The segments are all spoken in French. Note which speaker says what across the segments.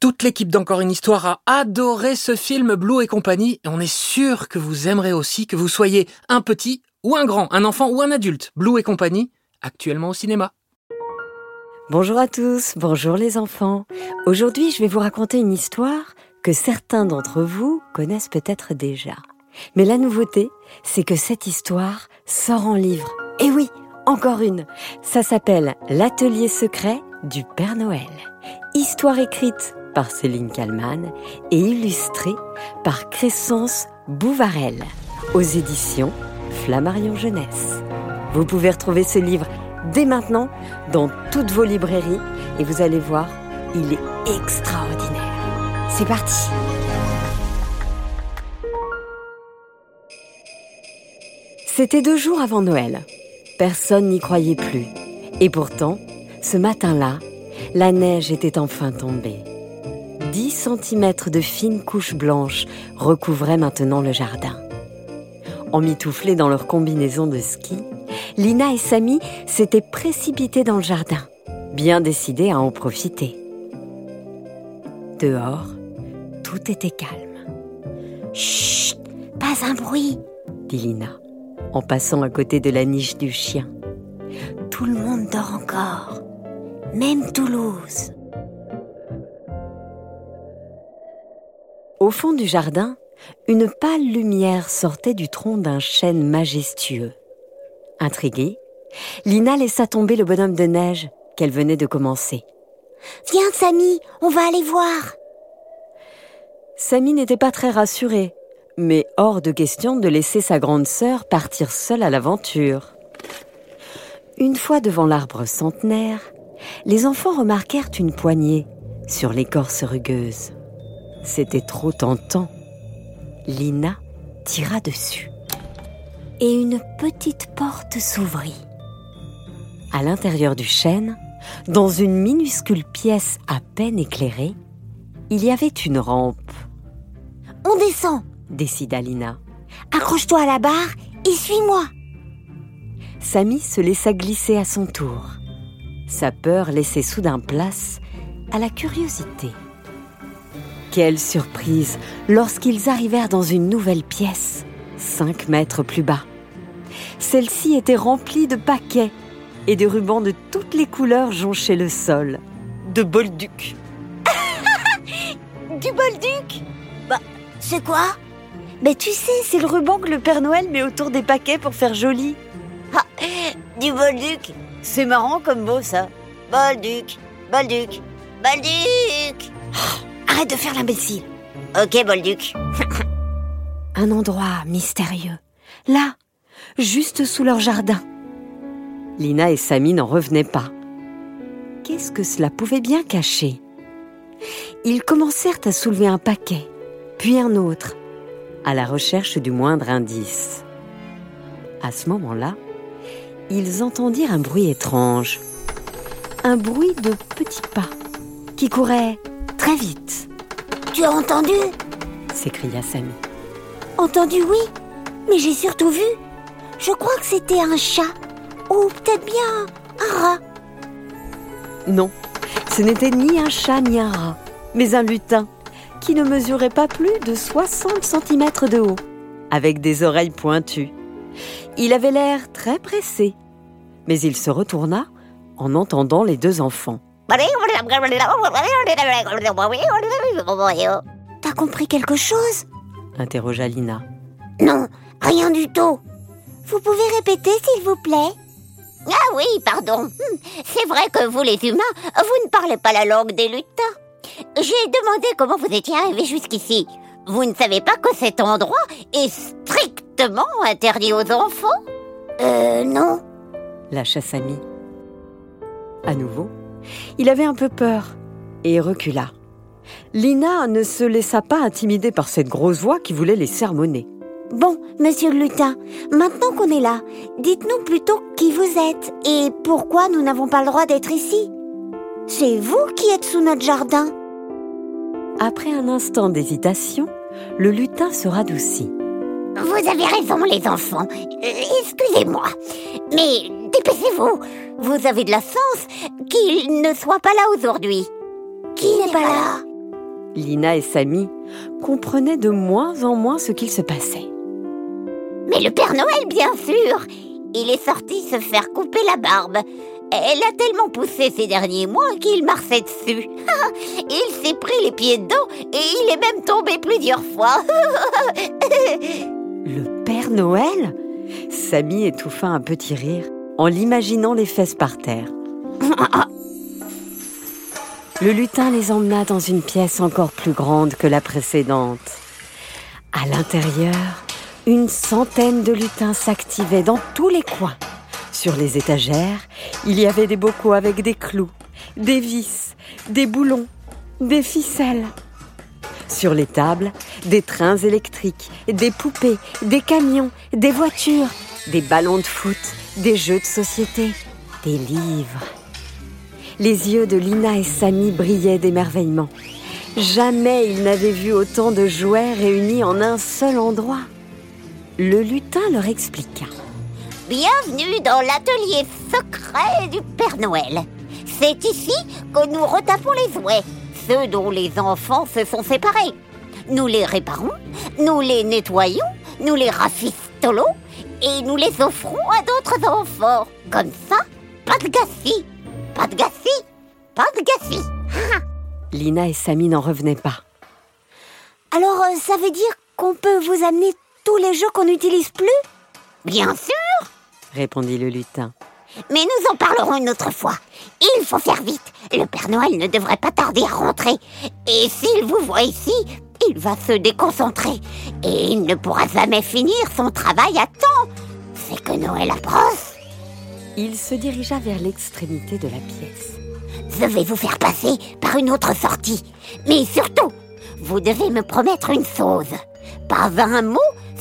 Speaker 1: Toute l'équipe d'Encore une histoire a adoré ce film Blue et compagnie et on est sûr que vous aimerez aussi que vous soyez un petit ou un grand, un enfant ou un adulte. Blue et compagnie, actuellement au cinéma.
Speaker 2: Bonjour à tous, bonjour les enfants. Aujourd'hui, je vais vous raconter une histoire que certains d'entre vous connaissent peut-être déjà. Mais la nouveauté, c'est que cette histoire sort en livre. Et oui, encore une. Ça s'appelle L'atelier secret du Père Noël. Histoire écrite par Céline Kallmann et illustré par Crescence Bouvarel aux éditions Flammarion Jeunesse. Vous pouvez retrouver ce livre dès maintenant dans toutes vos librairies et vous allez voir, il est extraordinaire. C'est parti C'était deux jours avant Noël. Personne n'y croyait plus. Et pourtant, ce matin-là, la neige était enfin tombée. 10 cm de fines couches blanches recouvraient maintenant le jardin. Emmitouflés dans leur combinaison de ski, Lina et Samy s'étaient précipités dans le jardin, bien décidés à en profiter. Dehors, tout était calme.
Speaker 3: Chut, pas un bruit,
Speaker 2: dit Lina, en passant à côté de la niche du chien.
Speaker 3: Tout le monde dort encore, même Toulouse.
Speaker 2: Au fond du jardin, une pâle lumière sortait du tronc d'un chêne majestueux. Intriguée, Lina laissa tomber le bonhomme de neige qu'elle venait de commencer.
Speaker 3: Viens, Samy, on va aller voir.
Speaker 2: Samy n'était pas très rassurée, mais hors de question de laisser sa grande sœur partir seule à l'aventure. Une fois devant l'arbre centenaire, les enfants remarquèrent une poignée sur l'écorce rugueuse. C'était trop tentant. Lina tira dessus.
Speaker 3: Et une petite porte s'ouvrit.
Speaker 2: À l'intérieur du chêne, dans une minuscule pièce à peine éclairée, il y avait une rampe.
Speaker 3: On descend,
Speaker 2: décida Lina.
Speaker 3: Accroche-toi à la barre et suis-moi.
Speaker 2: Samy se laissa glisser à son tour. Sa peur laissait soudain place à la curiosité. Quelle surprise lorsqu'ils arrivèrent dans une nouvelle pièce, cinq mètres plus bas. Celle-ci était remplie de paquets et de rubans de toutes les couleurs jonchaient le sol. De bolduc.
Speaker 3: du bolduc? Bah, c'est quoi?
Speaker 2: Mais tu sais, c'est le ruban que le Père Noël met autour des paquets pour faire joli.
Speaker 3: Ah, du bolduc C'est marrant comme mot ça. Bolduc, bolduc, bolduc Arrête de faire l'imbécile. Ok, Bolduc.
Speaker 2: Un endroit mystérieux. Là, juste sous leur jardin. Lina et Samy n'en revenaient pas. Qu'est-ce que cela pouvait bien cacher? Ils commencèrent à soulever un paquet, puis un autre, à la recherche du moindre indice. À ce moment-là, ils entendirent un bruit étrange. Un bruit de petits pas qui couraient très vite.
Speaker 3: Tu as entendu?
Speaker 2: S'écria Samy.
Speaker 3: Entendu, oui, mais j'ai surtout vu. Je crois que c'était un chat, ou peut-être bien un rat.
Speaker 2: Non, ce n'était ni un chat ni un rat, mais un lutin qui ne mesurait pas plus de 60 cm de haut, avec des oreilles pointues. Il avait l'air très pressé, mais il se retourna en entendant les deux enfants.
Speaker 3: T'as compris quelque chose
Speaker 2: interrogea Lina.
Speaker 3: Non, rien du tout. Vous pouvez répéter, s'il vous plaît Ah oui, pardon. Hmm, c'est vrai que vous, les humains, vous ne parlez pas la langue des lutins. J'ai demandé comment vous étiez arrivé jusqu'ici. Vous ne savez pas que cet endroit est strictement interdit aux enfants? Euh, non.
Speaker 2: Lâcha Samy. À nouveau, il avait un peu peur et recula. Lina ne se laissa pas intimider par cette grosse voix qui voulait les sermonner.
Speaker 3: Bon, monsieur le lutin, maintenant qu'on est là, dites-nous plutôt qui vous êtes et pourquoi nous n'avons pas le droit d'être ici. C'est vous qui êtes sous notre jardin.
Speaker 2: Après un instant d'hésitation, le lutin se radoucit.
Speaker 3: Vous avez raison, les enfants. Euh, Excusez-moi. Mais dépêchez-vous. Vous avez de la chance qu'il ne soit pas là aujourd'hui. Qui n'est pas là?
Speaker 2: Lina et Samy comprenaient de moins en moins ce qu'il se passait.
Speaker 3: Mais le Père Noël, bien sûr. Il est sorti se faire couper la barbe. Elle a tellement poussé ces derniers mois qu'il marchait dessus. il s'est pris les pieds dedans et il est même tombé plusieurs fois.
Speaker 2: Le Père Noël? Samy étouffa un petit rire en l'imaginant les fesses par terre. Le lutin les emmena dans une pièce encore plus grande que la précédente. À l'intérieur, une centaine de lutins s'activaient dans tous les coins. Sur les étagères, il y avait des bocaux avec des clous, des vis, des boulons, des ficelles. Sur les tables, des trains électriques, des poupées, des camions, des voitures, des ballons de foot, des jeux de société, des livres. Les yeux de Lina et Samy brillaient d'émerveillement. Jamais ils n'avaient vu autant de jouets réunis en un seul endroit. Le lutin leur expliqua.
Speaker 3: Bienvenue dans l'atelier secret du Père Noël. C'est ici que nous retapons les jouets, ceux dont les enfants se sont séparés. Nous les réparons, nous les nettoyons, nous les rafistolons et nous les offrons à d'autres enfants. Comme ça, pas de gâchis, pas de gâchis, pas de gâchis.
Speaker 2: Lina et Samy n'en revenaient pas.
Speaker 3: Alors, euh, ça veut dire qu'on peut vous amener tous les jeux qu'on n'utilise plus? Bien sûr
Speaker 2: répondit le lutin.
Speaker 3: Mais nous en parlerons une autre fois. Il faut faire vite. Le Père Noël ne devrait pas tarder à rentrer. Et s'il vous voit ici, il va se déconcentrer. Et il ne pourra jamais finir son travail à temps. C'est que Noël approche.
Speaker 2: Il se dirigea vers l'extrémité de la pièce.
Speaker 3: Je vais vous faire passer par une autre sortie. Mais surtout, vous devez me promettre une chose. Pas un mot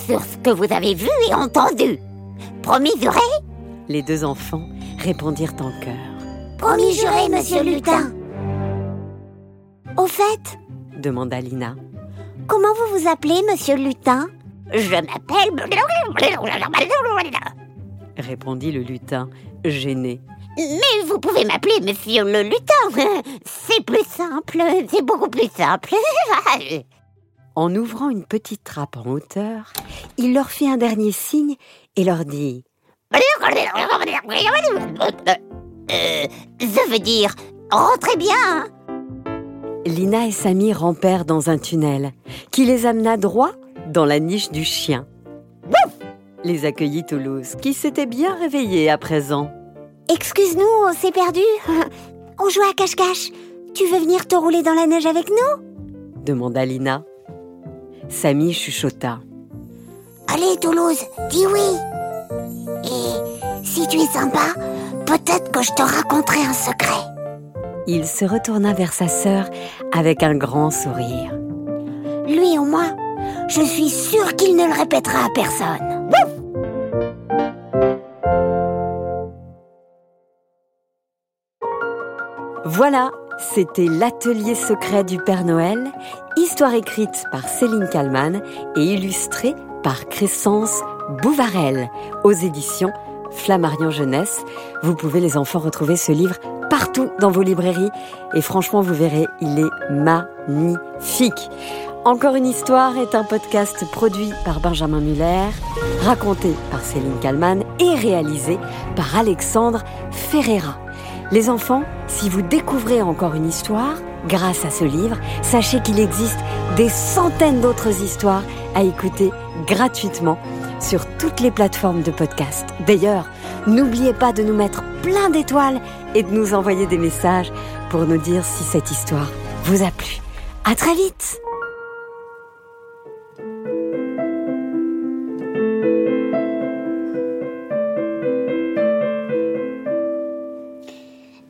Speaker 3: sur ce que vous avez vu et entendu. Promis juré
Speaker 2: Les deux enfants répondirent en chœur.
Speaker 3: Promis juré, monsieur Lutin. Au fait,
Speaker 2: demanda Lina.
Speaker 3: Comment vous vous appelez, monsieur Lutin? Je m'appelle...
Speaker 2: répondit le lutin, gêné.
Speaker 3: Mais vous pouvez m'appeler monsieur le lutin. C'est plus simple, c'est beaucoup plus simple.
Speaker 2: En ouvrant une petite trappe en hauteur, il leur fit un dernier signe et leur dit
Speaker 3: Euh, je veux dire, rentrez bien.
Speaker 2: Lina et Samy rampèrent dans un tunnel qui les amena droit dans la niche du chien. Les accueillit Toulouse, qui s'était bien réveillé à présent.
Speaker 3: Excuse-nous, on s'est perdu. On joue à cache-cache. Tu veux venir te rouler dans la neige avec nous?
Speaker 2: demanda Lina. Samy chuchota.
Speaker 3: Allez, Toulouse, dis oui. Et si tu es sympa, peut-être que je te raconterai un secret.
Speaker 2: Il se retourna vers sa sœur avec un grand sourire.
Speaker 3: Lui ou moi, je suis sûre qu'il ne le répétera à personne.
Speaker 2: Voilà, c'était l'atelier secret du Père Noël, histoire écrite par Céline Kallmann et illustrée par Crescence Bouvarel aux éditions Flammarion Jeunesse. Vous pouvez les enfants retrouver ce livre partout dans vos librairies et franchement vous verrez, il est magnifique. Encore une histoire est un podcast produit par Benjamin Muller, raconté par Céline Kallmann et réalisé par Alexandre Ferreira. Les enfants, si vous découvrez encore une histoire, grâce à ce livre, sachez qu'il existe des centaines d'autres histoires à écouter gratuitement sur toutes les plateformes de podcast. D'ailleurs, n'oubliez pas de nous mettre plein d'étoiles et de nous envoyer des messages pour nous dire si cette histoire vous a plu. À très vite!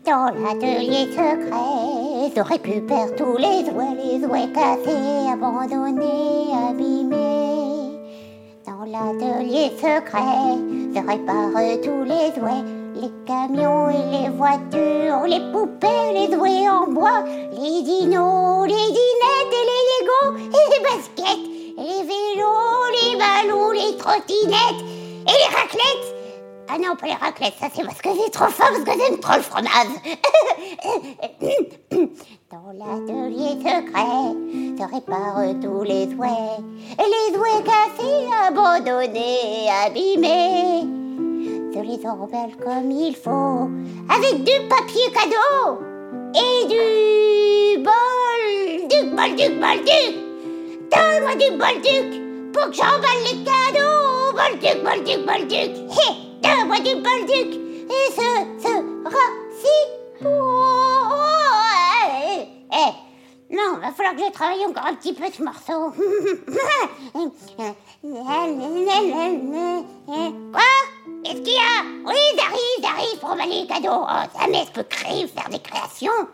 Speaker 3: Dans l'atelier secret Ils récupèrent tous les jouets, les cassés, abandonnés, abîmés. L'atelier secret se réparent tous les jouets, les camions et les voitures, les poupées, les jouets en bois, les dinos, les dinettes et les Legos, et les baskets, et les vélos, les ballons, les trottinettes, et les raclettes. Ah non, pas les raclettes, ça c'est parce que j'ai trop faim, parce que j'aime trop le fromage. Dans l'atelier secret se réparent tous les jouets, et les jouets cassés, abandonnés, abîmés. Se les embelle comme il faut, avec du papier cadeau et du bol, duc, bol, duc, bol, duc. Donne-moi du bol, duc, pour que j'emballe les cadeaux. Bol, duc, bol, duc, bol, duc. donne-moi du bol, duc, et ce. Eh, eh, non, va falloir que je travaille encore un petit peu ce morceau. Quoi? Qu'est-ce qu'il y a? Oui, j'arrive, j'arrive pour emballer les cadeaux. Oh, jamais je peux créer, faire des créations.